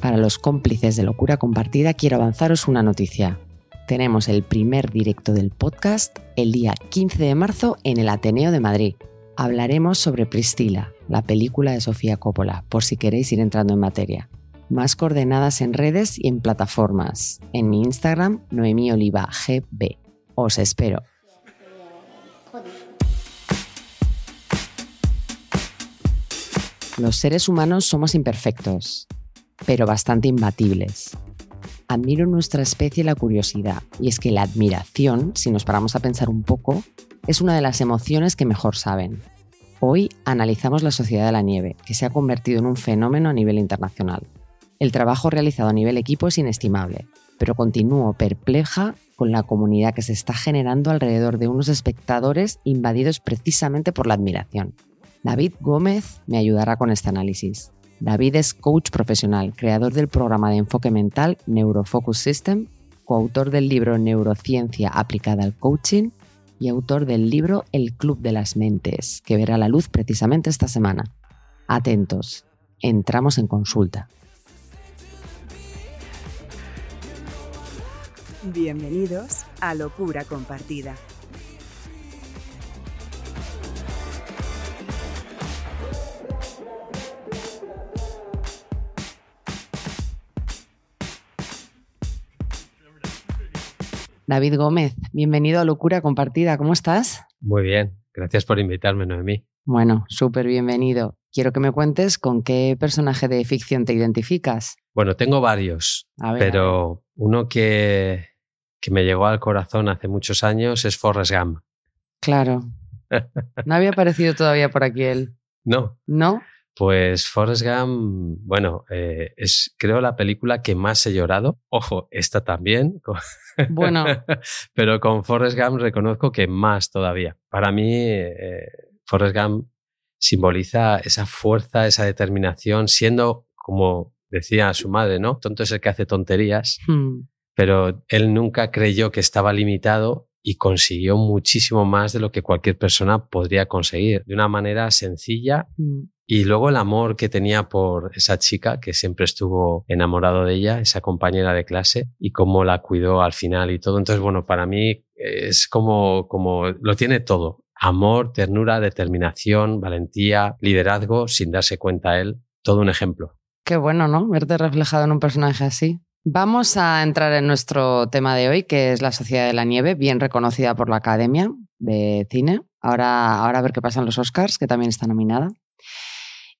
Para los cómplices de locura compartida quiero avanzaros una noticia. Tenemos el primer directo del podcast el día 15 de marzo en el Ateneo de Madrid. Hablaremos sobre Priscila, la película de Sofía Coppola, por si queréis ir entrando en materia. Más coordenadas en redes y en plataformas. En mi Instagram, Noemí. Os espero. Los seres humanos somos imperfectos, pero bastante imbatibles. Admiro nuestra especie la curiosidad, y es que la admiración, si nos paramos a pensar un poco, es una de las emociones que mejor saben. Hoy analizamos la sociedad de la nieve, que se ha convertido en un fenómeno a nivel internacional. El trabajo realizado a nivel equipo es inestimable, pero continúo perpleja con la comunidad que se está generando alrededor de unos espectadores invadidos precisamente por la admiración. David Gómez me ayudará con este análisis. David es coach profesional, creador del programa de enfoque mental Neurofocus System, coautor del libro Neurociencia aplicada al coaching y autor del libro El Club de las Mentes, que verá la luz precisamente esta semana. Atentos, entramos en consulta. Bienvenidos a Locura Compartida David Gómez, bienvenido a Locura Compartida. ¿Cómo estás? Muy bien, gracias por invitarme, Noemí. Bueno, súper bienvenido. Quiero que me cuentes con qué personaje de ficción te identificas. Bueno, tengo varios, pero uno que, que me llegó al corazón hace muchos años es Forrest Gump. Claro. No había aparecido todavía por aquí él. No. ¿No? Pues Forrest Gump, bueno, eh, es creo la película que más he llorado. Ojo, esta también. Bueno. Pero con Forrest Gump reconozco que más todavía. Para mí, eh, Forrest Gump simboliza esa fuerza, esa determinación, siendo, como decía su madre, ¿no? Tonto es el que hace tonterías, hmm. pero él nunca creyó que estaba limitado y consiguió muchísimo más de lo que cualquier persona podría conseguir, de una manera sencilla. Y luego el amor que tenía por esa chica que siempre estuvo enamorado de ella, esa compañera de clase, y cómo la cuidó al final y todo. Entonces, bueno, para mí es como, como lo tiene todo. Amor, ternura, determinación, valentía, liderazgo, sin darse cuenta él. Todo un ejemplo. Qué bueno, ¿no? Verte reflejado en un personaje así. Vamos a entrar en nuestro tema de hoy, que es la Sociedad de la Nieve, bien reconocida por la Academia de Cine. Ahora, ahora a ver qué pasa en los Oscars, que también está nominada.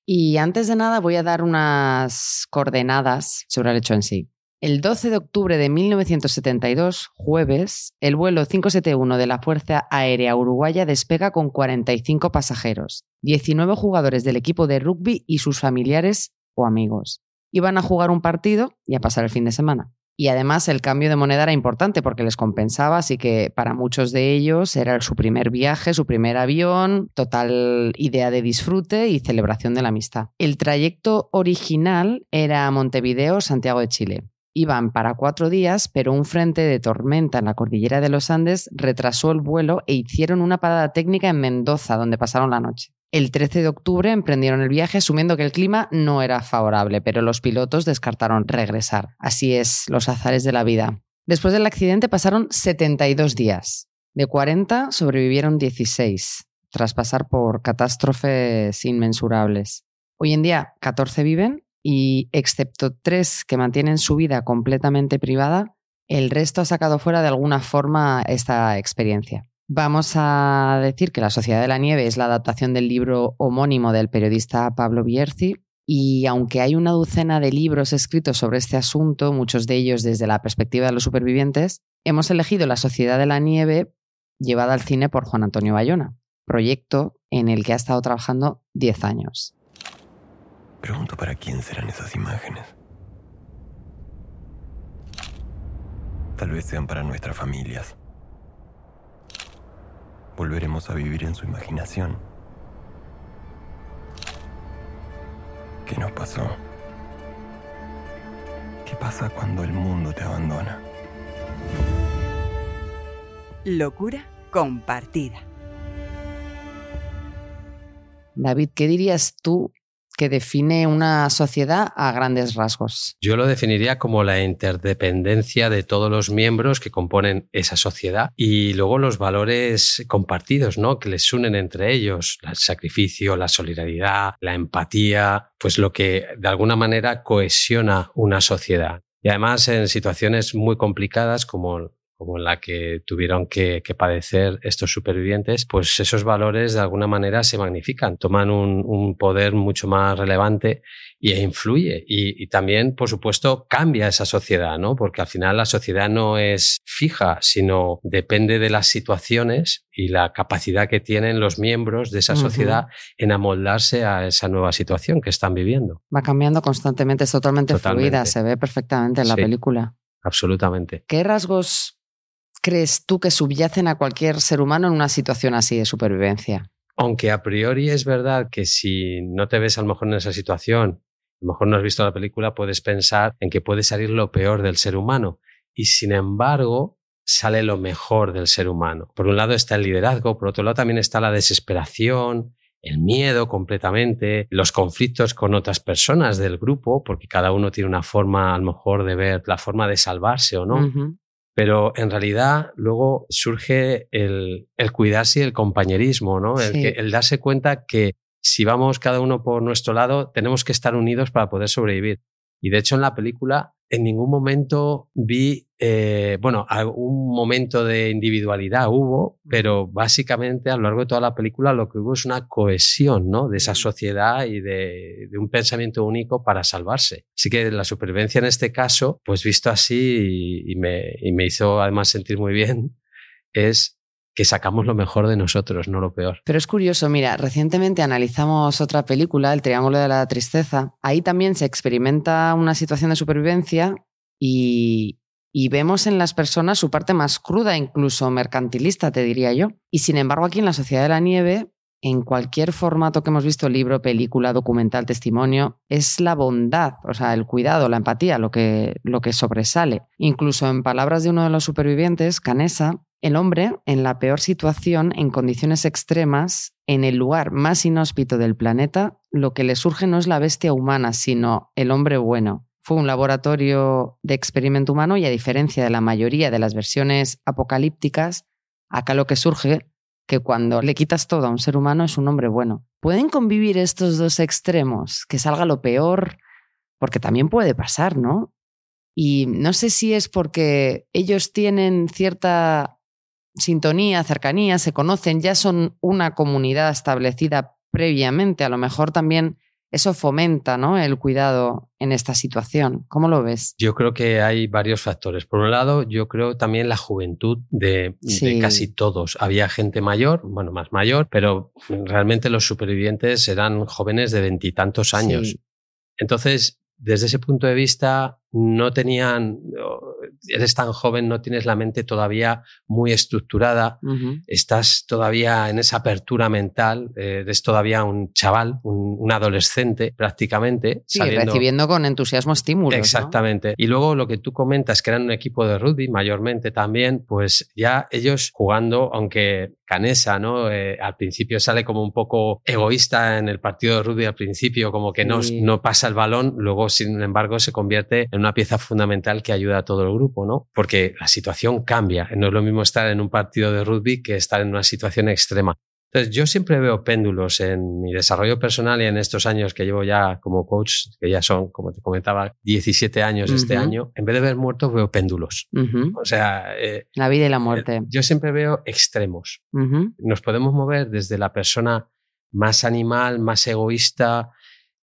Y antes de nada voy a dar unas coordenadas sobre el hecho en sí. El 12 de octubre de 1972, jueves, el vuelo 571 de la Fuerza Aérea Uruguaya despega con 45 pasajeros, 19 jugadores del equipo de rugby y sus familiares o amigos. Iban a jugar un partido y a pasar el fin de semana. Y además el cambio de moneda era importante porque les compensaba, así que para muchos de ellos era su primer viaje, su primer avión, total idea de disfrute y celebración de la amistad. El trayecto original era Montevideo, Santiago de Chile. Iban para cuatro días, pero un frente de tormenta en la cordillera de los Andes retrasó el vuelo e hicieron una parada técnica en Mendoza, donde pasaron la noche. El 13 de octubre emprendieron el viaje asumiendo que el clima no era favorable, pero los pilotos descartaron regresar. Así es, los azares de la vida. Después del accidente pasaron 72 días. De 40 sobrevivieron 16, tras pasar por catástrofes inmensurables. Hoy en día 14 viven y, excepto tres que mantienen su vida completamente privada, el resto ha sacado fuera de alguna forma esta experiencia. Vamos a decir que La Sociedad de la Nieve es la adaptación del libro homónimo del periodista Pablo Bierzi y aunque hay una docena de libros escritos sobre este asunto, muchos de ellos desde la perspectiva de los supervivientes, hemos elegido La Sociedad de la Nieve llevada al cine por Juan Antonio Bayona, proyecto en el que ha estado trabajando 10 años. Pregunto para quién serán esas imágenes. Tal vez sean para nuestras familias volveremos a vivir en su imaginación. ¿Qué nos pasó? ¿Qué pasa cuando el mundo te abandona? Locura compartida. David, ¿qué dirías tú que define una sociedad a grandes rasgos? Yo lo definiría como la interdependencia de todos los miembros que componen esa sociedad y luego los valores compartidos, ¿no? Que les unen entre ellos, el sacrificio, la solidaridad, la empatía, pues lo que de alguna manera cohesiona una sociedad. Y además en situaciones muy complicadas como como en la que tuvieron que, padecer estos supervivientes, pues esos valores de alguna manera se magnifican, toman un, poder mucho más relevante y e influye. Y, también, por supuesto, cambia esa sociedad, ¿no? Porque al final la sociedad no es fija, sino depende de las situaciones y la capacidad que tienen los miembros de esa sociedad en amoldarse a esa nueva situación que están viviendo. Va cambiando constantemente, es totalmente, fluida, se ve perfectamente en la película. Absolutamente. ¿Qué rasgos crees tú que subyacen a cualquier ser humano en una situación así de supervivencia? Aunque a priori es verdad que si no te ves a lo mejor en esa situación, a lo mejor no has visto la película, puedes pensar en que puede salir lo peor del ser humano. Y sin embargo, sale lo mejor del ser humano. Por un lado está el liderazgo, por otro lado también está la desesperación, el miedo completamente, los conflictos con otras personas del grupo, porque cada uno tiene una forma a lo mejor de ver la forma de salvarse o no. Pero en realidad luego surge el, cuidarse y el compañerismo, ¿no? El, el darse cuenta que si vamos cada uno por nuestro lado, tenemos que estar unidos para poder sobrevivir. Y de hecho en la película en ningún momento vi, eh, bueno, algún momento de individualidad hubo, pero básicamente a lo largo de toda la película lo que hubo es una cohesión ¿no? de esa sociedad y de, un pensamiento único para salvarse. Así que la supervivencia en este caso, pues visto así y, me, y me hizo además sentir muy bien, es que sacamos lo mejor de nosotros, no lo peor. Pero es curioso, mira, recientemente analizamos otra película, El Triángulo de la Tristeza. Ahí también se experimenta una situación de supervivencia y, y vemos en las personas su parte más cruda, incluso mercantilista, te diría yo. Y sin embargo, aquí en la Sociedad de la Nieve, en cualquier formato que hemos visto, libro, película, documental, testimonio, es la bondad, o sea, el cuidado, la empatía, lo que, lo que sobresale. Incluso en palabras de uno de los supervivientes, Canesa, el hombre, en la peor situación, en condiciones extremas, en el lugar más inhóspito del planeta, lo que le surge no es la bestia humana, sino el hombre bueno. Fue un laboratorio de experimento humano y a diferencia de la mayoría de las versiones apocalípticas, acá lo que surge que cuando le quitas todo a un ser humano es un hombre bueno. ¿Pueden convivir estos dos extremos? Que salga lo peor, porque también puede pasar, ¿no? Y no sé si es porque ellos tienen cierta sintonía, cercanía, se conocen, ya son una comunidad establecida previamente. A lo mejor también eso fomenta ¿no? el cuidado en esta situación. ¿Cómo lo ves? Yo creo que hay varios factores. Por un lado, yo creo también la juventud de, casi todos. Había gente mayor, bueno, más mayor, pero realmente los supervivientes eran jóvenes de veintitantos años. Entonces, desde ese punto de vista, no tenían, eres tan joven, no tienes la mente todavía muy estructurada, estás todavía en esa apertura mental, eres todavía un chaval, un, adolescente prácticamente. Sí, recibiendo con entusiasmo estímulos. Exactamente. Y luego lo que tú comentas, que eran un equipo de rugby mayormente también, pues ya ellos jugando, aunque Canesa, ¿no? Eh, al principio sale como un poco egoísta en el partido de rugby al principio, como que no, no pasa el balón, luego sin embargo se convierte en una pieza fundamental que ayuda a todo el grupo, ¿no? Porque la situación cambia. No es lo mismo estar en un partido de rugby que estar en una situación extrema. Entonces, yo siempre veo péndulos en mi desarrollo personal y en estos años que llevo ya como coach, que ya son, como te comentaba, 17 años este año, en vez de ver muertos, veo péndulos. O sea... Eh, la vida y la muerte. Eh, yo siempre veo extremos. Nos podemos mover desde la persona más animal, más egoísta,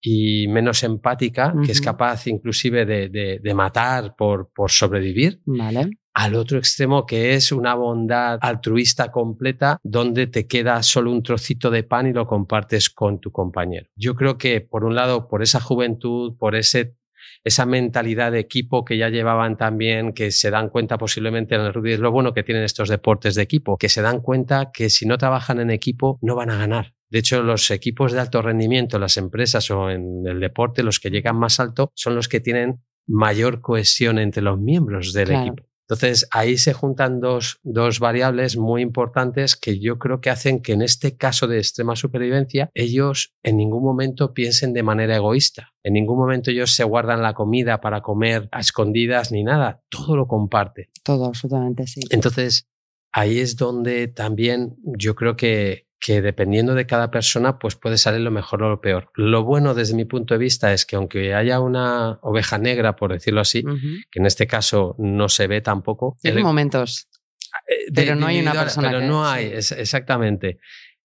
y menos empática, que es capaz inclusive de, matar por, por sobrevivir, al otro extremo que es una bondad altruista completa donde te queda solo un trocito de pan y lo compartes con tu compañero. Yo creo que por un lado, por esa juventud, por ese esa mentalidad de equipo que ya llevaban también, que se dan cuenta posiblemente en el rugby, es lo bueno que tienen estos deportes de equipo, que se dan cuenta que si no trabajan en equipo no van a ganar. De hecho, los equipos de alto rendimiento, las empresas o en el deporte, los que llegan más alto, son los que tienen mayor cohesión entre los miembros del equipo. Entonces, ahí se juntan dos, dos, variables muy importantes que yo creo que hacen que en este caso de extrema supervivencia, ellos en ningún momento piensen de manera egoísta. En ningún momento ellos se guardan la comida para comer a escondidas ni nada. Todo lo comparte. Todo, absolutamente, sí. Entonces, ahí es donde también yo creo que, que dependiendo de cada persona, pues puede salir lo mejor o lo peor. Lo bueno desde mi punto de vista es que aunque haya una oveja negra, por decirlo así, que en este caso no se ve tampoco. Hay momentos. Eh, pero no hay una persona. Pero no hay, exactamente.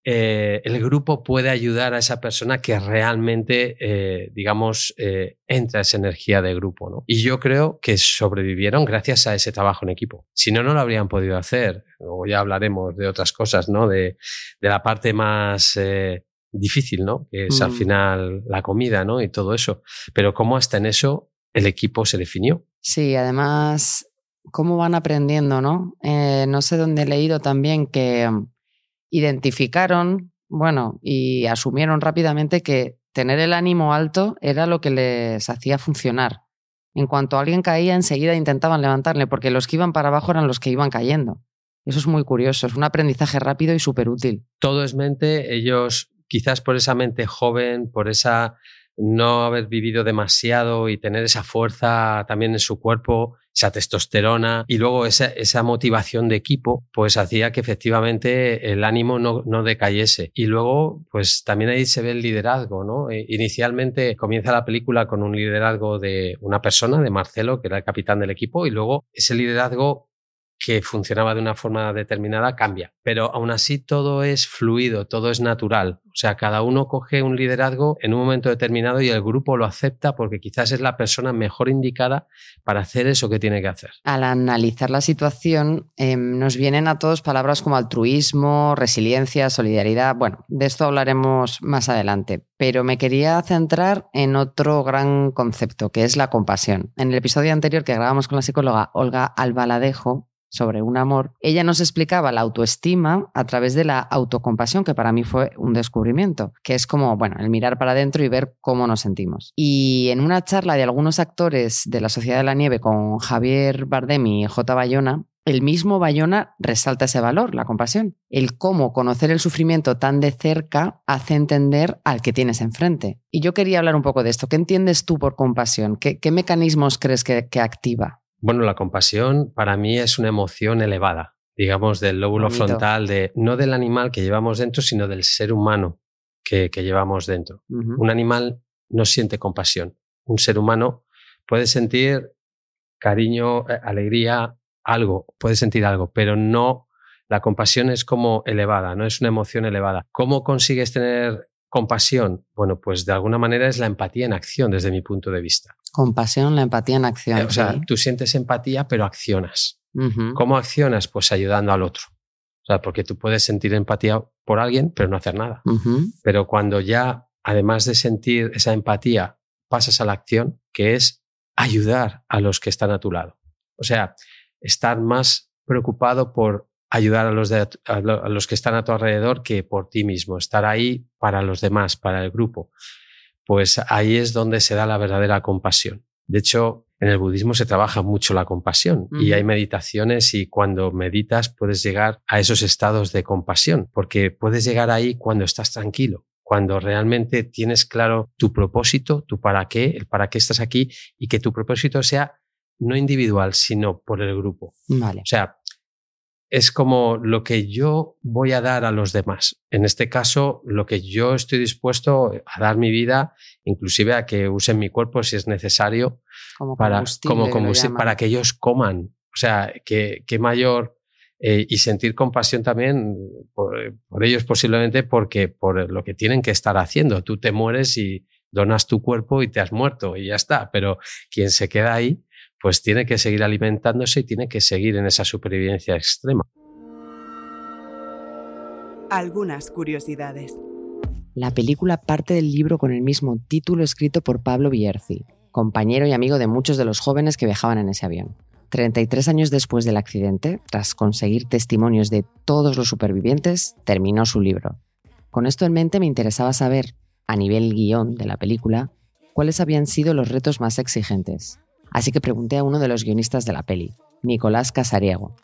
Eh, el grupo puede ayudar a esa persona que realmente, eh, digamos, eh, entra esa energía de grupo. ¿no? Y yo creo que sobrevivieron gracias a ese trabajo en equipo. Si no, no lo habrían podido hacer. O ya hablaremos de otras cosas, ¿no? De, de la parte más difícil, ¿no? Que es al mm. final la comida, ¿no? Y todo eso. Pero cómo hasta en eso el equipo se definió. Sí, además, cómo van aprendiendo, ¿no? no sé dónde he leído también que identificaron, bueno, y asumieron rápidamente que tener el ánimo alto era lo que les hacía funcionar. En cuanto alguien caía, enseguida intentaban levantarle, porque los que iban para abajo eran los que iban cayendo. Eso es muy curioso, es un aprendizaje rápido y súper útil. Todo es mente, ellos quizás por esa mente joven, por esa no haber vivido demasiado y tener esa fuerza también en su cuerpo, esa testosterona y luego esa, esa motivación de equipo, pues hacía que efectivamente el ánimo no, no, decayese. Y luego, pues también ahí se ve el liderazgo, ¿no? Eh, inicialmente comienza la película con un liderazgo de una persona, de Marcelo, que era el capitán del equipo, y luego ese liderazgo que funcionaba de una forma determinada cambia. Pero aún así todo es fluido, todo es natural. O sea, cada uno coge un liderazgo en un momento determinado y el grupo lo acepta porque quizás es la persona mejor indicada para hacer eso que tiene que hacer. Al analizar la situación, em, nos vienen a todos palabras como altruismo, resiliencia, solidaridad. Bueno, de esto hablaremos más adelante. Pero me quería centrar en otro gran concepto, que es la compasión. En el episodio anterior que grabamos con la psicóloga Olga Albaladejo, sobre un amor, ella nos explicaba la autoestima a través de la autocompasión, que para mí fue un descubrimiento, que es como, bueno, el mirar para adentro y ver cómo nos sentimos. Y en una charla de algunos actores de la Sociedad de la Nieve con Javier Bardemi y J. Bayona, el mismo Bayona resalta ese valor, la compasión. El cómo conocer el sufrimiento tan de cerca hace entender al que tienes enfrente. Y yo quería hablar un poco de esto. ¿Qué entiendes tú por compasión? ¿Qué, mecanismos crees que activa? Bueno, la compasión para mí es una emoción elevada, digamos, del lóbulo frontal, de, no del animal que llevamos dentro, sino del ser humano que, llevamos dentro. Un animal no siente compasión. Un ser humano puede sentir cariño, eh, alegría, algo, puede sentir algo, pero no, la compasión es como elevada, no es una emoción elevada. ¿Cómo consigues tener compasión? Bueno, pues de alguna manera es la empatía en acción desde mi punto de vista. Compasión, la empatía en acción. Eh, o sea, tú sientes empatía, pero accionas. ¿Cómo accionas? Pues ayudando al otro. O sea, porque tú puedes sentir empatía por alguien, pero no hacer nada. Pero cuando ya, además de sentir esa empatía, pasas a la acción, que es ayudar a los que están a tu lado. O sea, estar más preocupado por ayudar a los, a los que están a tu alrededor que por ti mismo. Estar ahí para los demás, para el grupo pues ahí es donde se da la verdadera compasión. De hecho, en el budismo se trabaja mucho la compasión y hay meditaciones y cuando meditas puedes llegar a esos estados de compasión, porque puedes llegar ahí cuando estás tranquilo, cuando realmente tienes claro tu propósito, tu para qué, el para qué estás aquí y que tu propósito sea no individual, sino por el grupo. Vale. O sea, es como lo que yo voy a dar a los demás. En este caso, lo que yo estoy dispuesto a dar mi vida, inclusive a que usen mi cuerpo si es necesario, para, como para que ellos coman. O sea, que, mayor... Eh, y sentir compasión también por, por, ellos posiblemente porque por lo que tienen que estar haciendo. Tú te mueres y donas tu cuerpo y te has muerto y ya está. Pero quien se queda ahí, pues tiene que seguir alimentándose y tiene que seguir en esa supervivencia extrema. Algunas curiosidades. La película parte del libro con el mismo título escrito por Pablo Bierzi, compañero y amigo de muchos de los jóvenes que viajaban en ese avión. 33 años después del accidente, tras conseguir testimonios de todos los supervivientes, terminó su libro. Con esto en mente me interesaba saber, a nivel guion de la película, cuáles habían sido los retos más exigentes. Así que pregunté a uno de los guionistas de la peli, Nicolás Casariego.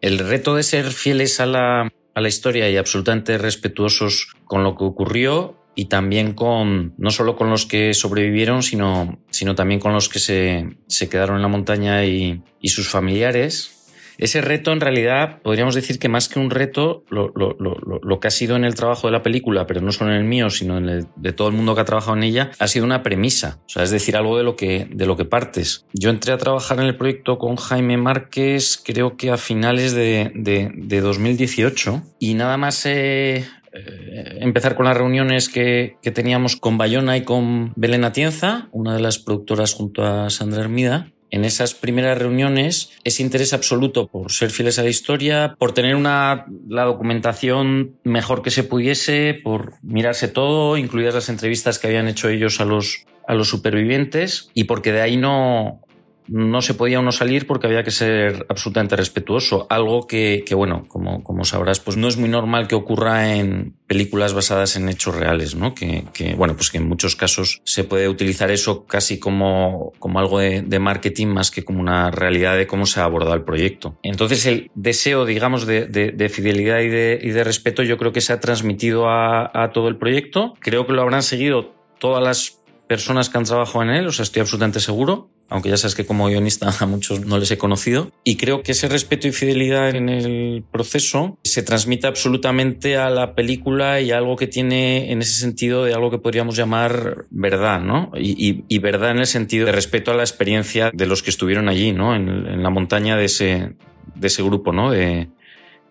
El reto de ser fieles a la, historia y absolutamente respetuosos con lo que ocurrió y también con, no solo con los que sobrevivieron, sino, sino también con los que se, se quedaron en la montaña y sus familiares, ese reto, en realidad, podríamos decir que más que un reto, lo, que ha sido en el trabajo de la película, pero no solo en el mío, sino en el de todo el mundo que ha trabajado en ella, ha sido una premisa. O sea, es decir, algo de lo que, de lo que partes. Yo entré a trabajar en el proyecto con Jaime Márquez, creo que a finales de, de, de 2018, y nada más eh, empezar con las reuniones que, que, teníamos con Bayona y con Belén Atienza, una de las productoras junto a Sandra Hermida, en esas primeras reuniones ese interés absoluto por ser fieles a la historia, por tener una, la documentación mejor que se pudiese, por mirarse todo, incluidas las entrevistas que habían hecho ellos a los, a los supervivientes, y porque de ahí no, no se podía uno salir porque había que ser absolutamente respetuoso. Algo que, que, bueno, como, como sabrás, pues no es muy normal que ocurra en películas basadas en hechos reales, ¿no? Que, que bueno, pues que en muchos casos se puede utilizar eso casi como, como algo de, marketing más que como una realidad de cómo se ha abordado el proyecto. Entonces el deseo, digamos, de, de, de fidelidad y de, y de respeto yo creo que se ha transmitido a, a todo el proyecto. Creo que lo habrán seguido todas las personas que han trabajado en él, o sea, estoy absolutamente seguro aunque ya sabes que como guionista a muchos no les he conocido. Y creo que ese respeto y fidelidad en el proceso se transmite absolutamente a la película y algo que tiene en ese sentido de algo que podríamos llamar verdad, ¿no? Y, verdad en el sentido de respeto a la experiencia de los que estuvieron allí, ¿no? En, en la montaña de ese, de ese grupo, ¿no? De,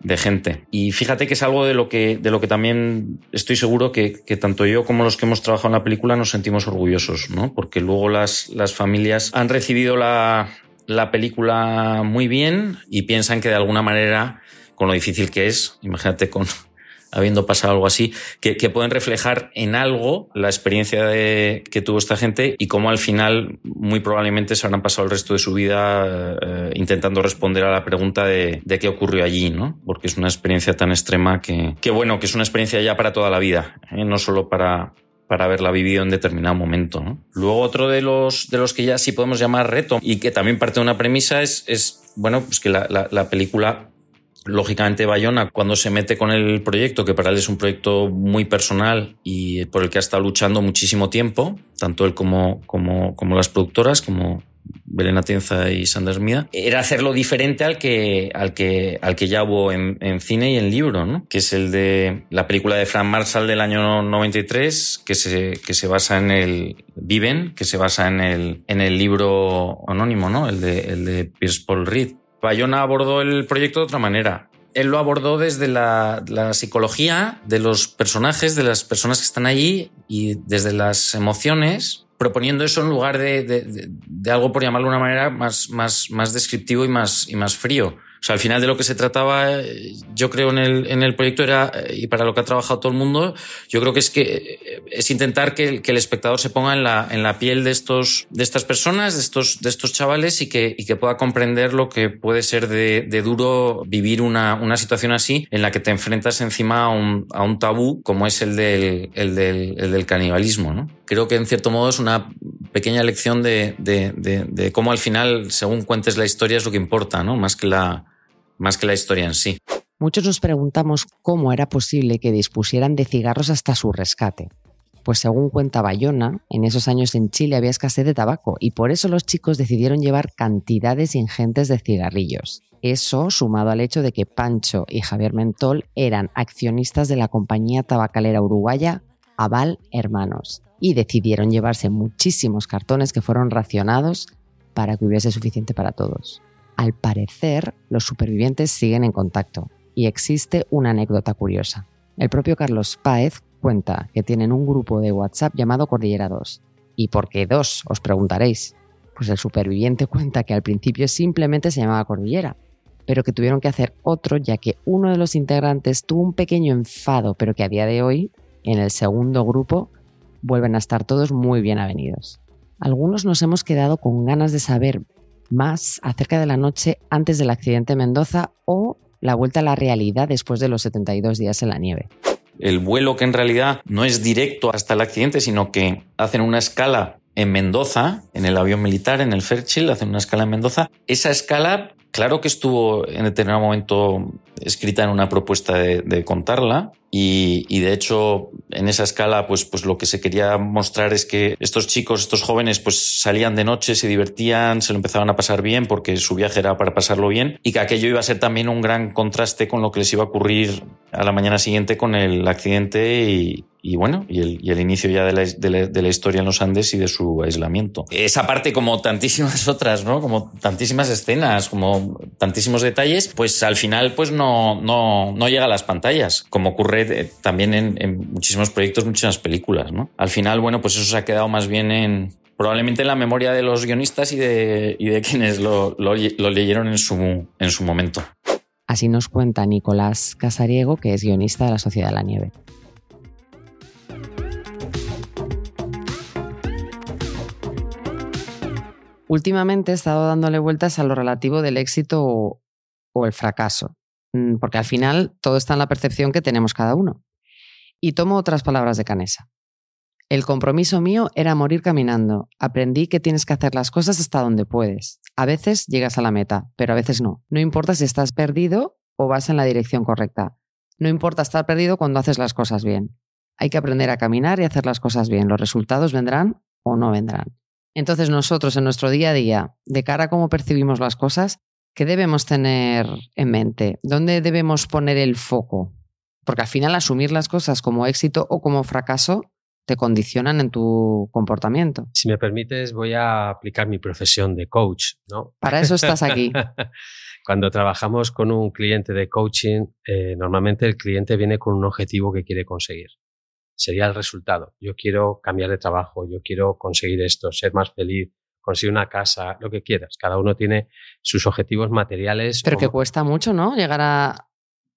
de gente. Y fíjate que es algo de lo que, de lo que también estoy seguro que, que, tanto yo como los que hemos trabajado en la película nos sentimos orgullosos, ¿no? Porque luego las, las familias han recibido la, la película muy bien y piensan que de alguna manera, con lo difícil que es, imagínate con habiendo pasado algo así, que, que, pueden reflejar en algo la experiencia de, que tuvo esta gente y cómo al final muy probablemente se habrán pasado el resto de su vida eh, intentando responder a la pregunta de, de, qué ocurrió allí, ¿no? Porque es una experiencia tan extrema que, que bueno, que es una experiencia ya para toda la vida, ¿eh? no solo para, para haberla vivido en determinado momento. ¿no? Luego otro de los, de los que ya sí podemos llamar reto y que también parte de una premisa es, es bueno, pues que la, la, la película lógicamente Bayona cuando se mete con el proyecto, que para él es un proyecto muy personal y por el que ha estado luchando muchísimo tiempo, tanto él como, como, como las productoras, como Belén Atienza y Sanders Mida, era hacerlo diferente al que, al que, al que ya hubo en, en, cine y en libro, ¿no? que es el de la película de Frank Marshall del año 93, que se, que se basa en el Viven, que se basa en el, en el libro anónimo, ¿no? el, de, el de Pierce Paul Reed Bayona abordó el proyecto de otra manera. Él lo abordó desde la, la, psicología de los personajes, de las personas que están allí y desde las emociones, proponiendo eso en lugar de, de, de, algo, por llamarlo de una manera, más, más, más descriptivo y más, y más frío. O sea, al final de lo que se trataba, yo creo en el, en el proyecto era, y para lo que ha trabajado todo el mundo, yo creo que es que es intentar que el, que el espectador se ponga en la, en la piel de estos, de estas personas, de estos, de estos chavales y que, y que pueda comprender lo que puede ser de, de duro vivir una, una situación así en la que te enfrentas encima a un, a un tabú como es el del, el del, el del canibalismo, ¿no? Creo que en cierto modo es una pequeña lección de, cómo al final, según cuentes la historia, es lo que importa, ¿no? Más que la, más que la historia en sí. Muchos nos preguntamos cómo era posible que dispusieran de cigarros hasta su rescate. Pues según cuenta Bayona, en esos años en Chile había escasez de tabaco y por eso los chicos decidieron llevar cantidades ingentes de cigarrillos. Eso sumado al hecho de que Pancho y Javier Mentol eran accionistas de la compañía tabacalera uruguaya Aval Hermanos y decidieron llevarse muchísimos cartones que fueron racionados para que hubiese suficiente para todos. Al parecer, los supervivientes siguen en contacto y existe una anécdota curiosa. El propio Carlos Páez cuenta que tienen un grupo de WhatsApp llamado Cordillera 2. ¿Y por qué 2? Os preguntaréis. Pues el superviviente cuenta que al principio simplemente se llamaba Cordillera, pero que tuvieron que hacer otro ya que uno de los integrantes tuvo un pequeño enfado, pero que a día de hoy, en el segundo grupo, vuelven a estar todos muy bien avenidos. Algunos nos hemos quedado con ganas de saber más acerca de la noche antes del accidente en Mendoza o la vuelta a la realidad después de los 72 días en la nieve. El vuelo que en realidad no es directo hasta el accidente, sino que hacen una escala en Mendoza, en el avión militar, en el Fairchild, hacen una escala en Mendoza. Esa escala claro que estuvo en determinado momento escrita en una propuesta de, contarla y, y, de hecho en esa escala pues, pues lo que se quería mostrar es que estos chicos, estos jóvenes pues salían de noche, se divertían, se lo empezaban a pasar bien porque su viaje era para pasarlo bien y que aquello iba a ser también un gran contraste con lo que les iba a ocurrir a la mañana siguiente con el accidente y, y bueno, y el, inicio ya de la, historia en los Andes y de su aislamiento. Esa parte, como tantísimas otras, ¿no? Como tantísimas escenas, como tantísimos detalles, pues al final pues no, no, no llega a las pantallas, como ocurre también en, muchísimos proyectos, muchísimas películas, ¿no? Al final, bueno, pues eso se ha quedado más bien en, probablemente en la memoria de los guionistas y de, quienes lo, lo, lo leyeron en su, en su momento. Así nos cuenta Nicolás Casariego, que es guionista de La Sociedad de la Nieve. Últimamente he estado dándole vueltas a lo relativo del éxito o, el fracaso, mm, porque al final todo está en la percepción que tenemos cada uno. Y tomo otras palabras de Canesa. El compromiso mío era morir caminando. Aprendí que tienes que hacer las cosas hasta donde puedes. A veces llegas a la meta, pero a veces no. No importa si estás perdido o vas en la dirección correcta. No importa estar perdido cuando haces las cosas bien. Hay que aprender a caminar y hacer las cosas bien. Los resultados vendrán o no vendrán. Entonces nosotros en nuestro día a día, de cara a cómo percibimos las cosas, ¿qué debemos tener en mente? ¿Dónde debemos poner el foco? Porque al final asumir las cosas como éxito o como fracaso te condicionan en tu comportamiento. Si me permites, voy a aplicar mi profesión de coach, ¿no? Para eso estás aquí. Cuando trabajamos con un cliente de coaching, eh, normalmente el cliente viene con un objetivo que quiere conseguir sería el resultado. Yo quiero cambiar de trabajo, yo quiero conseguir esto, ser más feliz, conseguir una casa, lo que quieras. Cada uno tiene sus objetivos materiales. Pero que cuesta mucho, ¿no? Llegar a,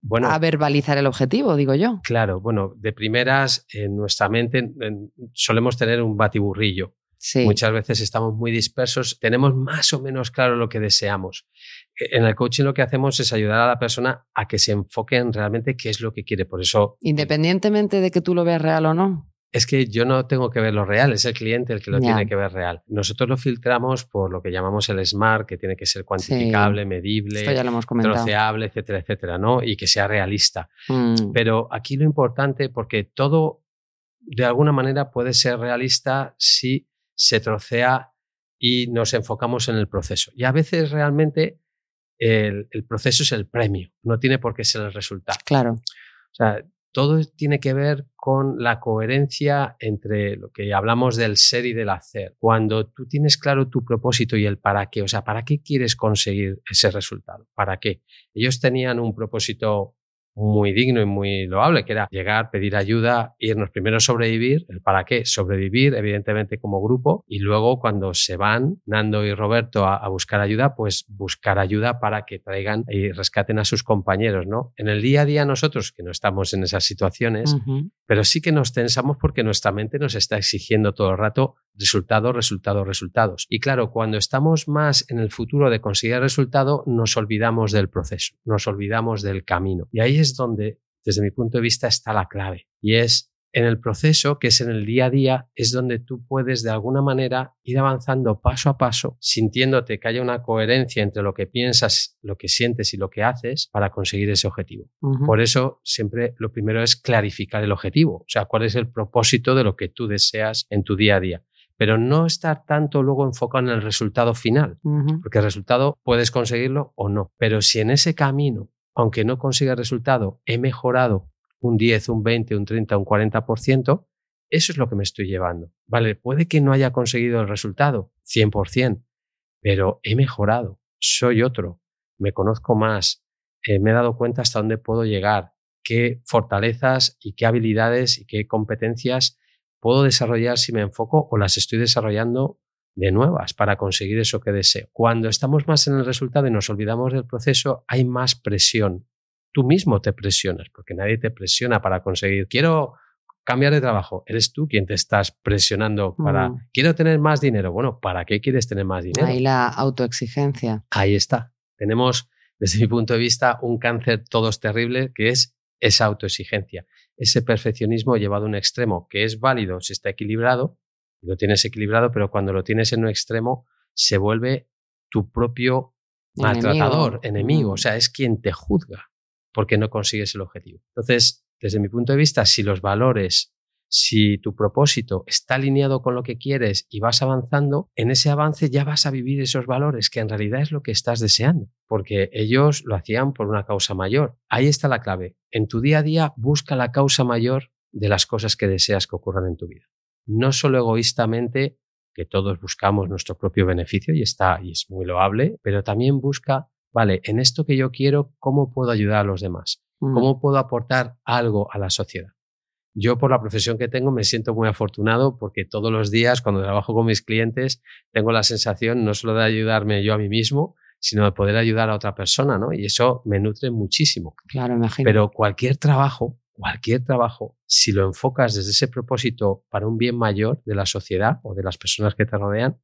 bueno, a verbalizar el objetivo, digo yo. Claro, bueno, de primeras en nuestra mente en, solemos tener un batiburrillo. Sí. Muchas veces estamos muy dispersos, tenemos más o menos claro lo que deseamos. En el coaching lo que hacemos es ayudar a la persona a que se enfoque en realmente qué es lo que quiere. Por eso. Independientemente de que tú lo veas real o no. Es que yo no tengo que ver lo real, es el cliente el que lo yeah. tiene que ver real. Nosotros lo filtramos por lo que llamamos el SMART, que tiene que ser cuantificable, sí. medible, troceable, etcétera, etcétera, ¿no? Y que sea realista. Mm. Pero aquí lo importante, porque todo de alguna manera puede ser realista si se trocea y nos enfocamos en el proceso. Y a veces realmente el, el, proceso es el premio, no tiene por qué ser el resultado. Claro. O sea, todo tiene que ver con la coherencia entre lo que hablamos del ser y del hacer. Cuando tú tienes claro tu propósito y el para qué, o sea, ¿para qué quieres conseguir ese resultado? ¿Para qué? Ellos tenían un propósito muy digno y muy loable, que era llegar, pedir ayuda, irnos primero a sobrevivir, el para qué, sobrevivir evidentemente como grupo y luego cuando se van, Nando y Roberto, a, a, buscar ayuda, pues buscar ayuda para que traigan y rescaten a sus compañeros, ¿no? En el día a día nosotros, que no estamos en esas situaciones, uh -huh. pero sí que nos tensamos porque nuestra mente nos está exigiendo todo el rato resultados, resultados, resultados. Y claro, cuando estamos más en el futuro de conseguir el resultado, nos olvidamos del proceso, nos olvidamos del camino. Y ahí es donde, desde mi punto de vista, está la clave. Y es en el proceso, que es en el día a día, es donde tú puedes de alguna manera ir avanzando paso a paso, sintiéndote que haya una coherencia entre lo que piensas, lo que sientes y lo que haces para conseguir ese objetivo. Uh -huh. Por eso, siempre lo primero es clarificar el objetivo, o sea, cuál es el propósito de lo que tú deseas en tu día a día pero no estar tanto luego enfocado en el resultado final, uh -huh. porque el resultado puedes conseguirlo o no. Pero si en ese camino, aunque no consiga el resultado, he mejorado un 10, un 20, un 30, un 40%, eso es lo que me estoy llevando. Vale, puede que no haya conseguido el resultado 100%, pero he mejorado, soy otro, me conozco más, eh, me he dado cuenta hasta dónde puedo llegar, qué fortalezas y qué habilidades y qué competencias puedo desarrollar si me enfoco o las estoy desarrollando de nuevas para conseguir eso que deseo. Cuando estamos más en el resultado y nos olvidamos del proceso, hay más presión. Tú mismo te presionas, porque nadie te presiona para conseguir, quiero cambiar de trabajo. Eres tú quien te estás presionando para, mm. quiero tener más dinero. Bueno, ¿para qué quieres tener más dinero? Ahí la autoexigencia. Ahí está. Tenemos, desde mi punto de vista, un cáncer todos terrible que es esa autoexigencia ese perfeccionismo llevado a un extremo, que es válido si está equilibrado, lo tienes equilibrado, pero cuando lo tienes en un extremo se vuelve tu propio maltratador, enemigo, Mm. o sea, es quien te juzga porque no consigues el objetivo. Entonces, desde mi punto de vista, si los valores, si tu propósito está alineado con lo que quieres y vas avanzando, en ese avance ya vas a vivir esos valores, que en realidad es lo que estás deseando, porque ellos lo hacían por una causa mayor. Ahí está la clave. En tu día a día busca la causa mayor de las cosas que deseas que ocurran en tu vida. No solo egoístamente, que todos buscamos nuestro propio beneficio y está y es muy loable, pero también busca, vale, en esto que yo quiero, ¿cómo puedo ayudar a los demás? Mm. ¿Cómo puedo aportar algo a la sociedad? Yo por la profesión que tengo me siento muy afortunado porque todos los días cuando trabajo con mis clientes tengo la sensación no solo de ayudarme yo a mí mismo, sino de poder ayudar a otra persona, ¿no? Y eso me nutre muchísimo. Claro, imagino. Pero cualquier trabajo, cualquier trabajo, si lo enfocas desde ese propósito para un bien mayor de la sociedad o de las personas que te rodean,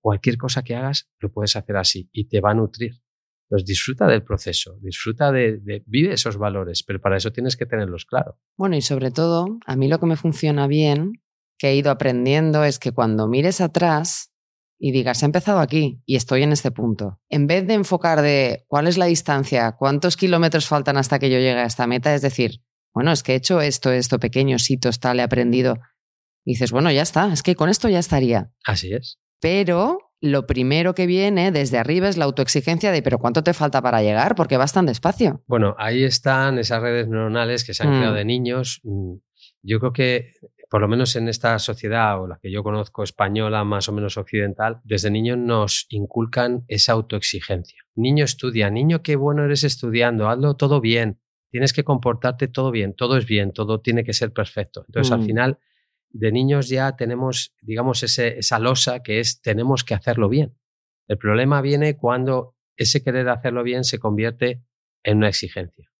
cualquier cosa que hagas lo puedes hacer así y te va a nutrir. Pues disfruta del proceso, disfruta de, de vive esos valores, pero para eso tienes que tenerlos claros. Bueno, y sobre todo, a mí lo que me funciona bien, que he ido aprendiendo, es que cuando mires atrás y digas, he empezado aquí y estoy en este punto, en vez de enfocar de cuál es la distancia, cuántos kilómetros faltan hasta que yo llegue a esta meta, es decir, bueno, es que he hecho esto, esto, pequeños hitos, tal, he aprendido. Y dices, bueno, ya está, es que con esto ya estaría. Así es. Pero lo primero que viene desde arriba es la autoexigencia de, pero ¿cuánto te falta para llegar? Porque vas tan despacio. Bueno, ahí están esas redes neuronales que se han Mm. creado de niños. Mm, Yo creo que, por lo menos en esta sociedad, o la que yo conozco española, más o menos occidental, desde niños nos inculcan esa autoexigencia. Niño estudia, niño, qué bueno eres estudiando, hazlo todo bien, tienes que comportarte todo bien, todo es bien, todo tiene que ser perfecto. Entonces, al Mm. final, de niños ya tenemos, digamos, ese, esa losa que es tenemos que hacerlo bien. El problema viene cuando ese querer hacerlo bien se convierte en una exigencia.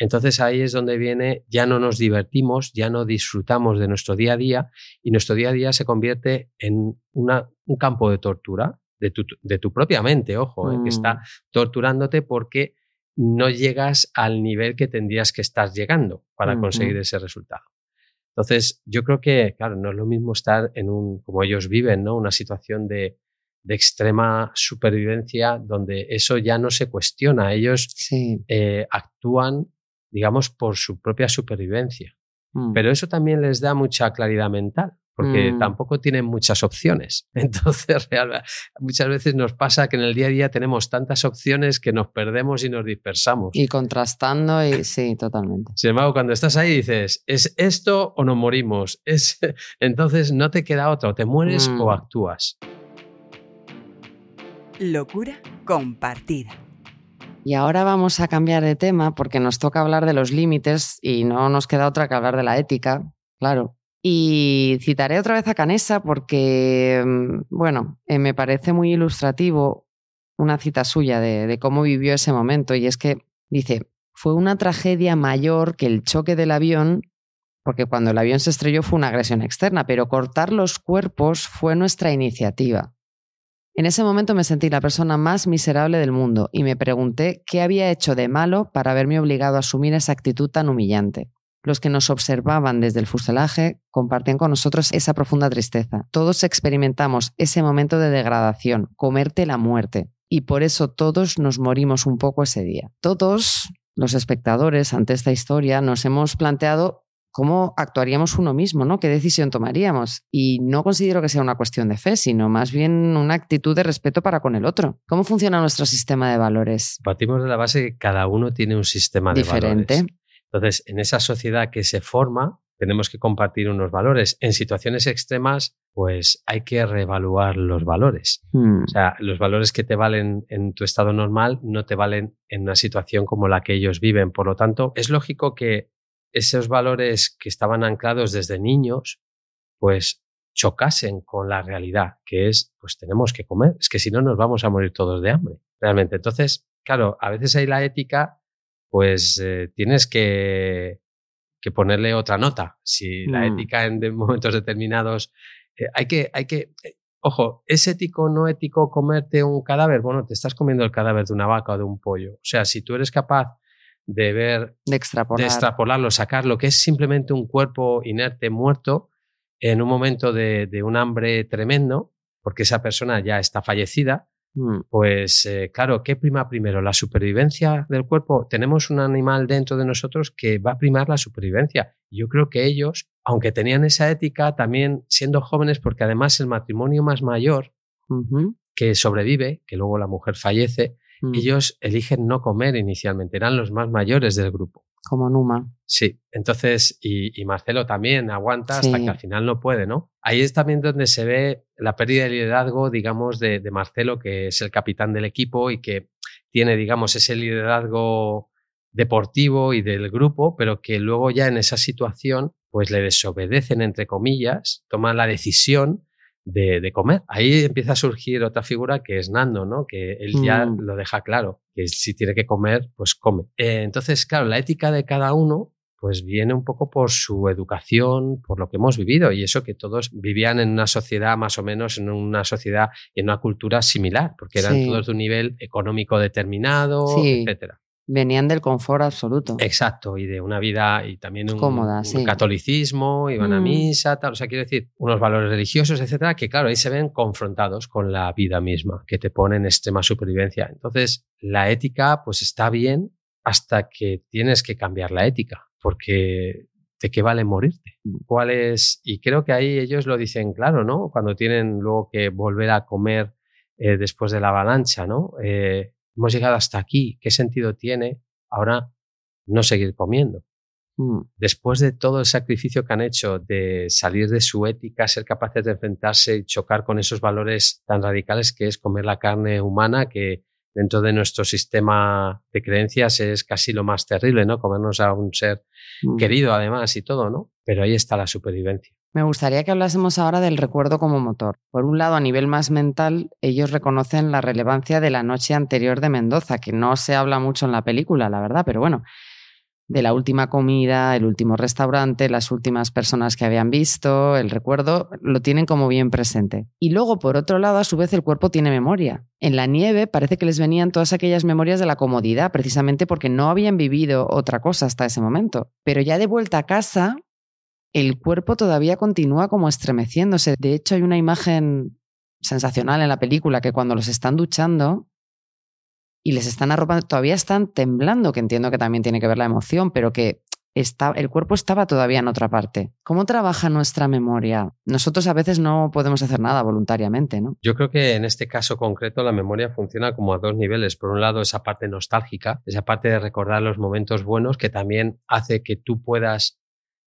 Entonces ahí es donde viene, ya no nos divertimos, ya no disfrutamos de nuestro día a día y nuestro día a día se convierte en una- un campo de tortura de tu, de tu propia mente, ojo, eh, que está Mm. torturándote porque no llegas al nivel que tendrías que estar llegando para conseguir ese resultado. Entonces, yo creo que, claro, no es lo mismo estar en un, como ellos viven, ¿no? Una situación de, de extrema supervivencia donde eso ya no se cuestiona. Ellos Sí. eh, actúan, digamos, por su propia supervivencia. Mm. Pero eso también les da mucha claridad mental, porque Mm. tampoco tienen muchas opciones. Entonces, real- muchas veces nos pasa que en el día a día tenemos tantas opciones que nos perdemos y nos dispersamos. Y contrastando, y sí, totalmente. Sin embargo, cuando estás ahí dices, ¿es esto o nos morimos? Es... Entonces no te queda otra, o te mueres Mm. o actúas. Locura compartida. Y ahora vamos a cambiar de tema porque nos toca hablar de los límites y no nos queda otra que hablar de la ética, claro. Y citaré otra vez a Canessa porque, mm, bueno, eh, me parece muy ilustrativo una cita suya de, de cómo vivió ese momento. Y es que dice, fue una tragedia mayor que el choque del avión, porque cuando el avión se estrelló fue una agresión externa, pero cortar los cuerpos fue nuestra iniciativa. En ese momento me sentí la persona más miserable del mundo y me pregunté qué había hecho de malo para haberme obligado a asumir esa actitud tan humillante. Los que nos observaban desde el fuselaje compartían con nosotros esa profunda tristeza. Todos experimentamos ese momento de degradación, comerte la muerte. Y por eso todos nos morimos un poco ese día. Todos, los espectadores, ante esta historia, nos hemos planteado cómo actuaríamos uno mismo, ¿no? ¿Qué decisión tomaríamos? Y no considero que sea una cuestión de fe, sino más bien una actitud de respeto para con el otro. ¿Cómo funciona nuestro sistema de valores? Partimos de la base que cada uno tiene un sistema de Diferente. valores. Entonces, en esa sociedad que se forma, tenemos que compartir unos valores. En situaciones extremas, pues hay que reevaluar los valores. Hmm. O sea, los valores que te valen en tu estado normal no te valen en una situación como la que ellos viven. Por lo tanto, es lógico que esos valores que estaban anclados desde niños, pues chocasen con la realidad, que es, pues tenemos que comer, es que si no nos vamos a morir todos de hambre, realmente. Entonces, claro, a veces hay la ética, pues eh, tienes que, que ponerle otra nota. Si la Mm. ética en de- momentos determinados, eh, hay que, hay que, eh, ojo, ¿es ético o no ético comerte un cadáver? Bueno, te estás comiendo el cadáver de una vaca o de un pollo. O sea, si tú eres capaz de ver De extrapolar. de extrapolarlo, sacar lo que es simplemente un cuerpo inerte muerto en un momento de, de un hambre tremendo, porque esa persona ya está fallecida. Pues eh, claro, ¿qué prima primero? ¿La supervivencia del cuerpo? Tenemos un animal dentro de nosotros que va a primar la supervivencia. Yo creo que ellos, aunque tenían esa ética, también siendo jóvenes, porque además el matrimonio más mayor que sobrevive, que luego la mujer fallece, Mm. ellos eligen no comer inicialmente, eran los más mayores del grupo. Como Numa. Sí, entonces, y, y Marcelo también aguanta hasta Sí. que al final no puede, ¿no? Ahí es también donde se ve la pérdida de liderazgo, digamos, de, de Marcelo, que es el capitán del equipo y que tiene, digamos, ese liderazgo deportivo y del grupo, pero que luego ya en esa situación, pues le desobedecen, entre comillas, toman la decisión de, de comer. Ahí empieza a surgir otra figura que es Nando, ¿no? Que él ya Mm. lo deja claro, que si tiene que comer, pues come. Eh, entonces, claro, la ética de cada uno pues viene un poco por su educación, por lo que hemos vivido y eso que todos vivían en una sociedad más o menos, en una sociedad y en una cultura similar, porque eran Sí. todos de un nivel económico determinado, Sí. etcétera. Venían del confort absoluto. Exacto, y de una vida y también un, Cómoda, un sí. catolicismo, iban a Mm. misa, tal, o sea, quiero decir, unos valores religiosos, etcétera, que claro, ahí se ven confrontados con la vida misma, que te pone en extrema supervivencia. Entonces, la ética, pues está bien hasta que tienes que cambiar la ética, porque ¿de qué vale morirte? ¿Cuál es? Y creo que ahí ellos lo dicen claro, ¿no? Cuando tienen luego que volver a comer eh, después de la avalancha, ¿no? Eh, hemos llegado hasta aquí, ¿qué sentido tiene ahora no seguir comiendo? Mm. Después de todo el sacrificio que han hecho de salir de su ética, ser capaces de enfrentarse y chocar con esos valores tan radicales que es comer la carne humana, que dentro de nuestro sistema de creencias es casi lo más terrible, ¿no? Comernos a un ser Mm. querido además y todo, ¿no? Pero ahí está la supervivencia. Me gustaría que hablásemos ahora del recuerdo como motor. Por un lado, a nivel más mental, ellos reconocen la relevancia de la noche anterior de Mendoza, que no se habla mucho en la película, la verdad, pero bueno, de la última comida, el último restaurante, las últimas personas que habían visto, el recuerdo, lo tienen como bien presente. Y luego, por otro lado, a su vez, el cuerpo tiene memoria. En la nieve parece que les venían todas aquellas memorias de la comodidad, precisamente porque no habían vivido otra cosa hasta ese momento. Pero ya de vuelta a casa, el cuerpo todavía continúa como estremeciéndose. De hecho, hay una imagen sensacional en la película que cuando los están duchando y les están arropando, todavía están temblando, que entiendo que también tiene que ver la emoción, pero que está, el cuerpo estaba todavía en otra parte. ¿Cómo trabaja nuestra memoria? Nosotros a veces no podemos hacer nada voluntariamente, ¿no? Yo creo que en este caso concreto la memoria funciona como a dos niveles. Por un lado, esa parte nostálgica, esa parte de recordar los momentos buenos que también hace que tú puedas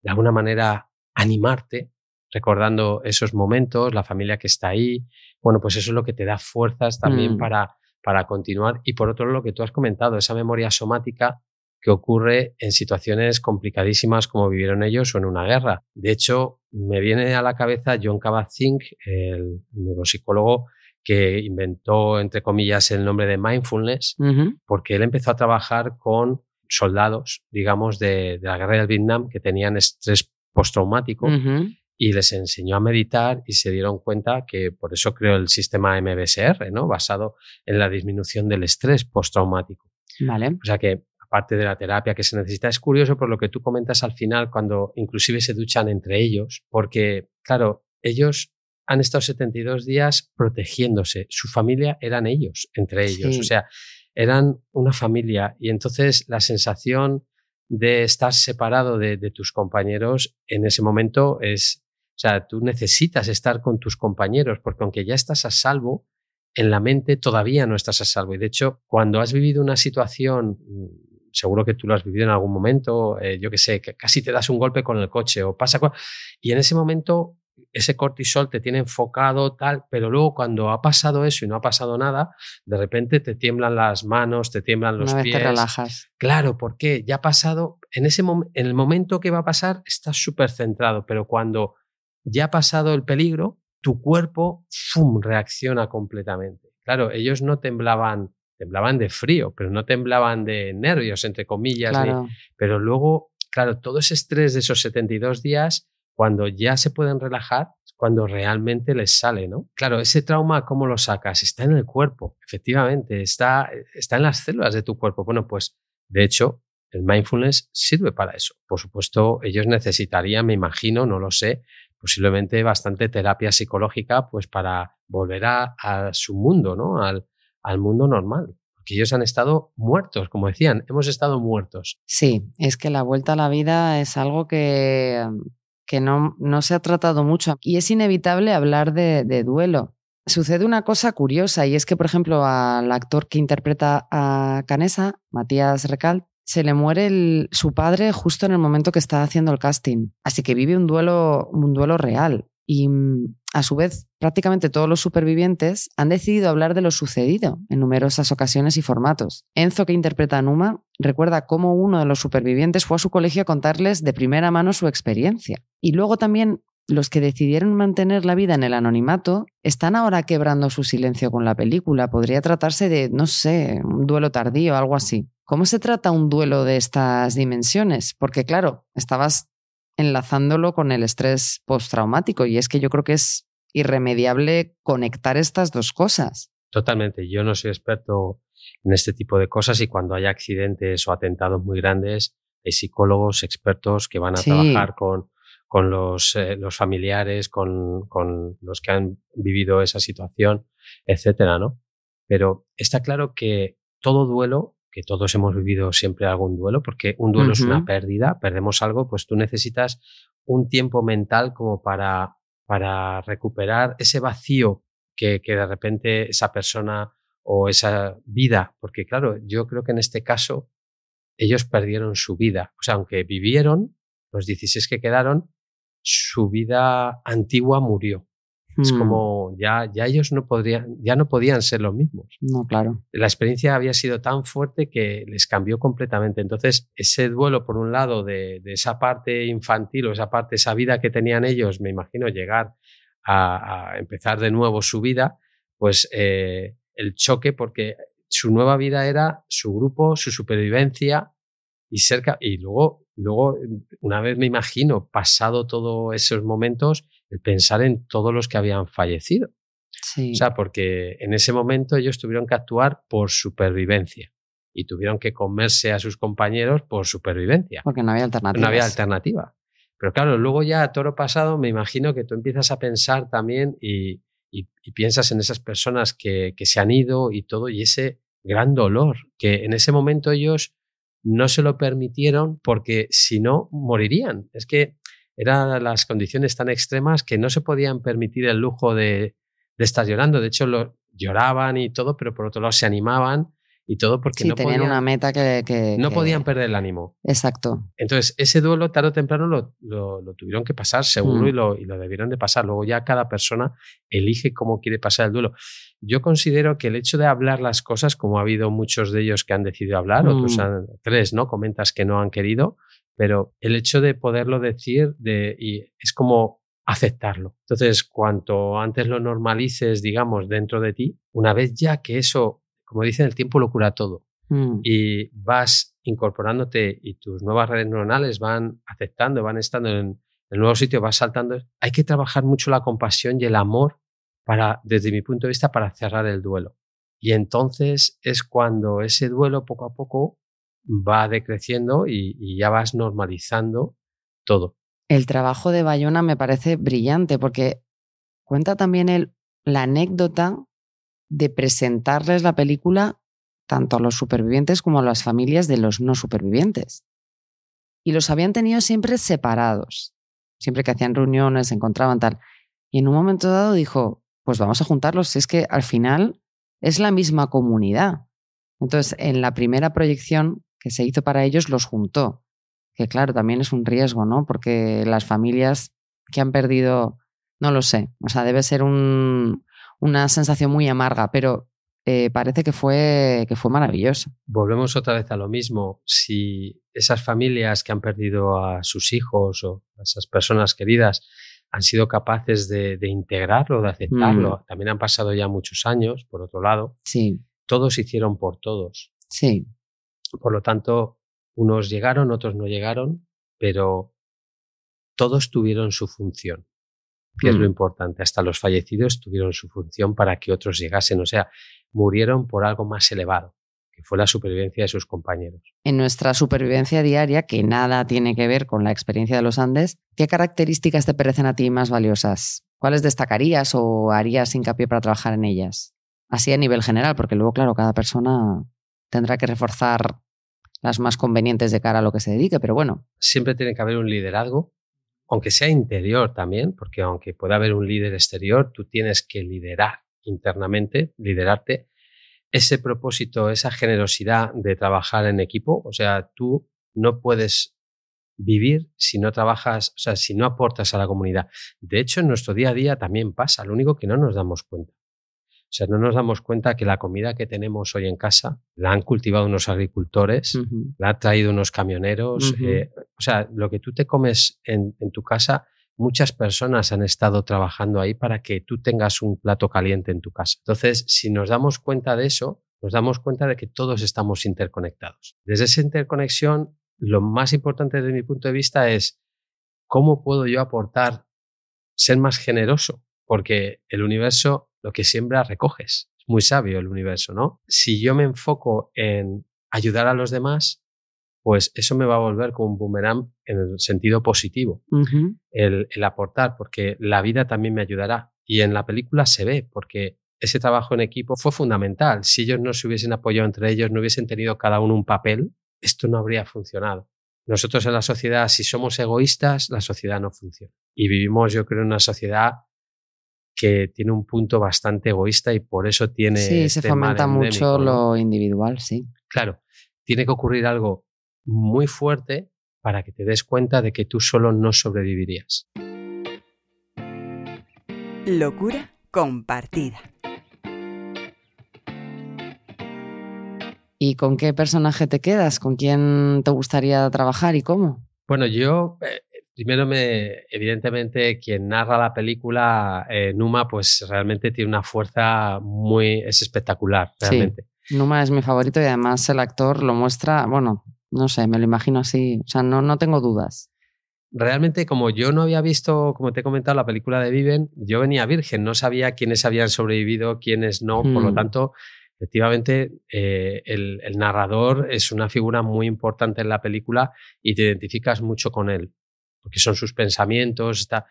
de alguna manera animarte recordando esos momentos, la familia que está ahí. Bueno, pues eso es lo que te da fuerzas también Mm. para, para continuar. Y por otro lado, lo que tú has comentado, esa memoria somática que ocurre en situaciones complicadísimas como vivieron ellos o en una guerra. De hecho, me viene a la cabeza John Kabat-Zinn, el neuropsicólogo que inventó, entre comillas, el nombre de mindfulness, porque él empezó a trabajar con soldados, digamos, de, de la guerra del Vietnam que tenían estrés postraumático Ujú. y les enseñó a meditar y se dieron cuenta que por eso creó el sistema MBSR, ¿no? basado en la disminución del estrés postraumático. Vale. O sea que aparte de la terapia que se necesita, es curioso por lo que tú comentas al final cuando inclusive se duchan entre ellos, porque claro, ellos han estado 72 días protegiéndose, su familia eran ellos, entre ellos, Sí. o sea, eran una familia y entonces la sensación de estar separado de, tus compañeros en ese momento es, o sea, tú necesitas estar con tus compañeros porque aunque ya estás a salvo, en la mente todavía no estás a salvo. Y de hecho, cuando has vivido una situación, mm, seguro que tú lo has vivido en algún momento, eh, yo que sé, que casi te das un golpe con el coche o pasa, y en ese momento ese cortisol te tiene enfocado, tal, pero luego cuando ha pasado eso y no ha pasado nada, de repente te tiemblan las manos, te tiemblan los Una vez pies. te relajas. Claro, porque ya ha pasado, en, ese en el momento que va a pasar, estás súper centrado, pero cuando ya ha pasado el peligro, tu cuerpo ¡fum! reacciona completamente. Claro, ellos no temblaban, temblaban de frío, pero no temblaban de nervios, entre comillas, ni- Claro. pero luego, claro, todo ese estrés de esos 72 días, cuando ya se pueden relajar, es cuando realmente les sale, ¿no? Claro, ese trauma, ¿cómo lo sacas? Está en el cuerpo, efectivamente, está, está en las células de tu cuerpo. Bueno, pues de hecho, el mindfulness sirve para eso. Por supuesto, ellos necesitarían, me imagino, no lo sé, posiblemente bastante terapia psicológica, pues para volver a, a su mundo, ¿no? Al, al mundo normal. Porque ellos han estado muertos, como decían, hemos estado muertos. Sí, es que la vuelta a la vida es algo que, que no, no se ha tratado mucho y es inevitable hablar de, duelo. Sucede una cosa curiosa y es que, por ejemplo, al actor que interpreta a Canesa, Matías Recalt, se le muere su padre justo en el momento que está haciendo el casting. Así que vive un duelo, un duelo real. Y mm, a su vez, prácticamente todos los supervivientes han decidido hablar de lo sucedido en numerosas ocasiones y formatos. Enzo, que interpreta a Numa, recuerda cómo uno de los supervivientes fue a su colegio a contarles de primera mano su experiencia. Y luego también los que decidieron mantener la vida en el anonimato están ahora quebrando su silencio con la película. Podría tratarse de, no sé, un duelo tardío, algo así. ¿Cómo se trata un duelo de estas dimensiones? Porque claro, estabas enlazándolo con el estrés postraumático y es que yo creo que es irremediable conectar estas dos cosas. Totalmente. Yo no soy experto en este tipo de cosas y cuando hay accidentes o atentados muy grandes, hay psicólogos expertos que van a Sí. trabajar con, con los, eh, los familiares, con, con los que han vivido esa situación, etcétera, ¿no? Pero está claro que todo duelo, que todos hemos vivido siempre algún duelo, porque un duelo es una pérdida, perdemos algo, pues tú necesitas un tiempo mental como para, para recuperar ese vacío que, que de repente esa persona o esa vida, porque claro, yo creo que en este caso ellos perdieron su vida, o sea, aunque vivieron, los 16 que quedaron, su vida antigua murió. Es Hmm, como ya, ya ellos no podrían, ya no podían ser los mismos. No, claro. La experiencia había sido tan fuerte que les cambió completamente. Entonces, ese duelo, por un lado, de, de esa parte infantil o esa parte, esa vida que tenían ellos, me imagino llegar a, a empezar de nuevo su vida, pues eh, el choque, porque su nueva vida era su grupo, su supervivencia y cerca. Y luego, luego, una vez me imagino, pasado todos esos momentos, el pensar en todos los que habían fallecido. Sí. O sea, porque en ese momento ellos tuvieron que actuar por supervivencia y tuvieron que comerse a sus compañeros por supervivencia. porque no había alternativas. No había alternativa. Pero claro, luego ya a toro pasado me imagino que tú empiezas a pensar también y, y- y piensas en esas personas que, que se han ido y todo, y ese gran dolor, que en ese momento ellos no se lo permitieron porque si no, morirían. Es que eran las condiciones tan extremas que no se podían permitir el lujo de, de estar llorando. De hecho, lo, lloraban y todo, pero por otro lado se animaban y todo porque Sí, no, tenían podían, una meta que, que- no que- podían perder el ánimo. Exacto. Entonces, ese duelo tarde o temprano lo, lo- lo tuvieron que pasar, seguro, Mm. y, lo, y lo debieron de pasar. Luego ya cada persona elige cómo quiere pasar el duelo. Yo considero que el hecho de hablar las cosas, como ha habido muchos de ellos que han decidido hablar, otros Mm. han- tres, ¿no? Comentas que no han querido, pero el hecho de poderlo decir de, y es como aceptarlo. Entonces, cuanto antes lo normalices, digamos, dentro de ti, una vez ya que eso, como dicen, el tiempo lo cura todo Mm. y vas incorporándote y tus nuevas redes neuronales van aceptando, van estando en el nuevo sitio, vas saltando. Hay que trabajar mucho la compasión y el amor para, desde mi punto de vista, para cerrar el duelo. Y entonces es cuando ese duelo poco a poco va decreciendo y, ya vas normalizando todo. El trabajo de Bayona me parece brillante porque cuenta también el, la anécdota de presentarles la película tanto a los supervivientes como a las familias de los no supervivientes. Y los habían tenido siempre separados. Siempre que hacían reuniones, se encontraban tal. Y en un momento dado dijo, pues vamos a juntarlos, es que al final es la misma comunidad. Entonces, en la primera proyección que se hizo para ellos, los juntó que claro, también es un riesgo, ¿no? Porque las familias que han perdido, no lo sé, o sea, debe ser un- una sensación muy amarga, pero eh, parece que fue, que fue maravilloso. Volvemos otra vez a lo mismo. Si esas familias que han perdido a sus hijos o a esas personas queridas han sido capaces de, de integrarlo, de aceptarlo, también han pasado ya muchos años, por otro lado, Sí, todos hicieron por todos. sí, Por lo tanto, unos llegaron, otros no llegaron, pero todos tuvieron su función, que es lo Mm. importante. Hasta los fallecidos tuvieron su función para que otros llegasen, o sea, murieron por algo más elevado, que fue la supervivencia de sus compañeros. En nuestra supervivencia diaria, que nada tiene que ver con la experiencia de los Andes, ¿qué características te parecen a ti más valiosas? ¿Cuáles destacarías o harías hincapié para trabajar en ellas? Así a nivel general, porque luego, claro, cada persona tendrá que reforzar las más convenientes de cara a lo que se dedique, pero bueno. Siempre tiene que haber un liderazgo, aunque sea interior también, porque aunque pueda haber un líder exterior, tú tienes que liderar internamente, liderarte ese propósito, esa generosidad de trabajar en equipo. O sea, tú no puedes vivir si no trabajas, o sea, si no aportas a la comunidad. De hecho, en nuestro día a día también pasa, lo único que no nos damos cuenta. O sea, no nos damos cuenta que la comida que tenemos hoy en casa la han cultivado unos agricultores, la han traído unos camioneros. Eh, o sea, lo que tú te comes en, en, tu casa, muchas personas han estado trabajando ahí para que tú tengas un plato caliente en tu casa. Entonces, si nos damos cuenta de eso, nos damos cuenta de que todos estamos interconectados. Desde esa interconexión, lo más importante desde mi punto de vista es cómo puedo yo aportar, ser más generoso, porque el universo lo que siembra recoges. Es muy sabio el universo, ¿no? Si yo me enfoco en ayudar a los demás, pues eso me va a volver como un boomerang en el sentido positivo, el, el, aportar, porque la vida también me ayudará. Y en la película se ve, porque ese trabajo en equipo fue fundamental. Si ellos no se hubiesen apoyado entre ellos, no hubiesen tenido cada uno un papel, esto no habría funcionado. Nosotros en la sociedad, si somos egoístas, la sociedad no funciona. Y vivimos, yo creo, en una sociedad que tiene un punto bastante egoísta y por eso tiene... Sí, se este fomenta mucho lo individual, sí. Claro, tiene que ocurrir algo muy fuerte para que te des cuenta de que tú solo no sobrevivirías. Locura compartida. ¿Y con qué personaje te quedas? ¿Con quién te gustaría trabajar y cómo? Bueno, yo eh, primero me, evidentemente, quien narra la película, eh, Numa, pues realmente tiene una fuerza muy, es espectacular, realmente. Sí. Numa es mi favorito y además el actor lo muestra, bueno, no sé, me lo imagino así, o sea, no, no tengo dudas. Realmente, como yo no había visto, como te he comentado, la película de Viven, yo venía virgen, no sabía quiénes habían sobrevivido, quiénes no, por lo hmm. tanto, efectivamente, eh, el, el, narrador es una figura muy importante en la película y te identificas mucho con él porque son sus pensamientos. Está,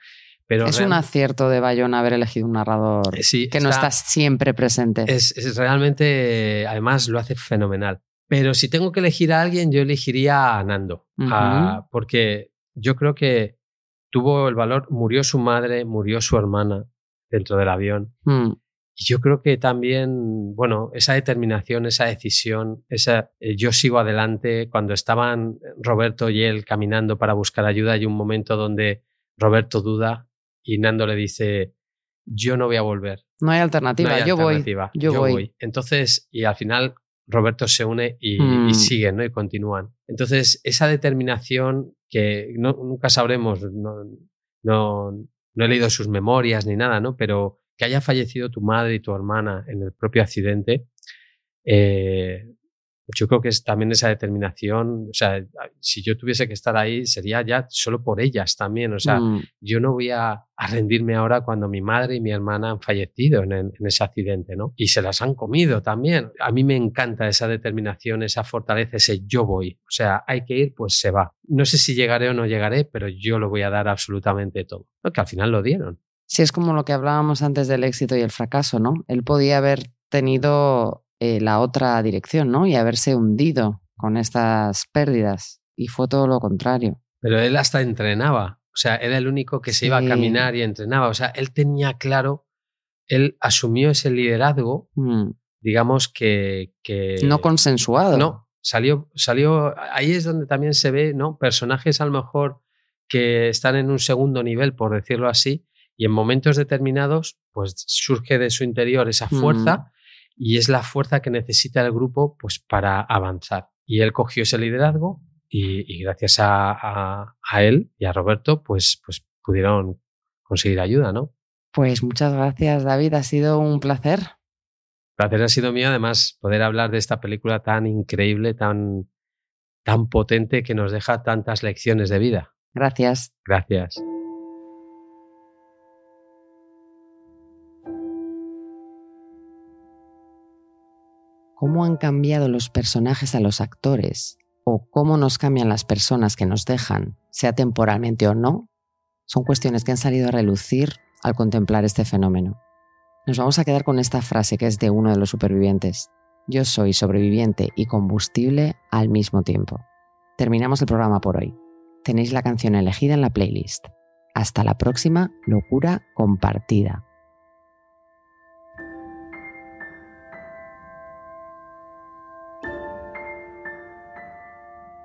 pero es un acierto de Bayona haber elegido un narrador eh, que no está siempre presente. Es, realmente, además, lo hace fenomenal. Pero si tengo que elegir a alguien, yo elegiría a Nando, porque yo creo que tuvo el valor, murió su madre, murió su hermana dentro del avión. Mm. Y yo creo que también, bueno, esa determinación, esa decisión, esa eh, yo sigo adelante, cuando estaban Roberto y él caminando para buscar ayuda, hay un momento donde Roberto duda y Nando le dice, yo no voy a volver. No hay alternativa, yo, Voy, yo, voy. Entonces, y al final Roberto se une y, y hmm. siguen, ¿no? Y continúan. Entonces, esa determinación que no, nunca sabremos, no, no, no he leído sus memorias ni nada, ¿no? Pero que haya fallecido tu madre y tu hermana en el propio accidente, eh, yo creo que es también esa determinación, o sea, si yo tuviese que estar ahí sería ya solo por ellas también, o sea, mm. yo no voy a, rendirme ahora cuando mi madre y mi hermana han fallecido en, ese accidente, ¿no? Y se las han comido también. A mí me encanta esa determinación, esa fortaleza, ese yo voy, o sea, hay que ir, pues se va. No sé si llegaré o no llegaré, pero yo lo voy a dar absolutamente todo, que al final lo dieron. Sí, es como lo que hablábamos antes del éxito y el fracaso, ¿no? Él podía haber tenido eh, la otra dirección, ¿no? Y haberse hundido con estas pérdidas. Y fue todo lo contrario. Pero él hasta entrenaba. O sea, era el único que se iba a caminar y entrenaba. O sea, él tenía claro, él asumió ese liderazgo, mm. digamos que, que, No consensuado. No, salió, salió. Ahí es donde también se ve, ¿no? Personajes a lo mejor que están en un segundo nivel, por decirlo así, y en momentos determinados, pues surge de su interior esa fuerza mm. y es la fuerza que necesita el grupo pues, para avanzar. Y él cogió ese liderazgo y, gracias a, él y a Roberto, pues, pues pudieron conseguir ayuda, ¿no? Pues muchas gracias, David. Ha sido un placer. El placer ha sido mío, además, poder hablar de esta película tan increíble, tan, tan potente que nos deja tantas lecciones de vida. Gracias. Gracias. Cómo han cambiado los personajes a los actores o cómo nos cambian las personas que nos dejan, sea temporalmente o no, son cuestiones que han salido a relucir al contemplar este fenómeno. Nos vamos a quedar con esta frase que es de uno de los supervivientes. Yo soy sobreviviente y combustible al mismo tiempo. Terminamos el programa por hoy. Tenéis la canción elegida en la playlist. Hasta la próxima locura compartida.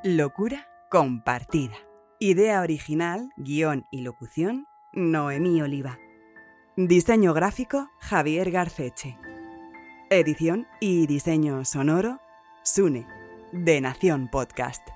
Locura compartida. Idea original, guion y locución, Noemí Oliva. Diseño gráfico, Javier Garceche. Edición y diseño sonoro, Sune, de Nación Podcast.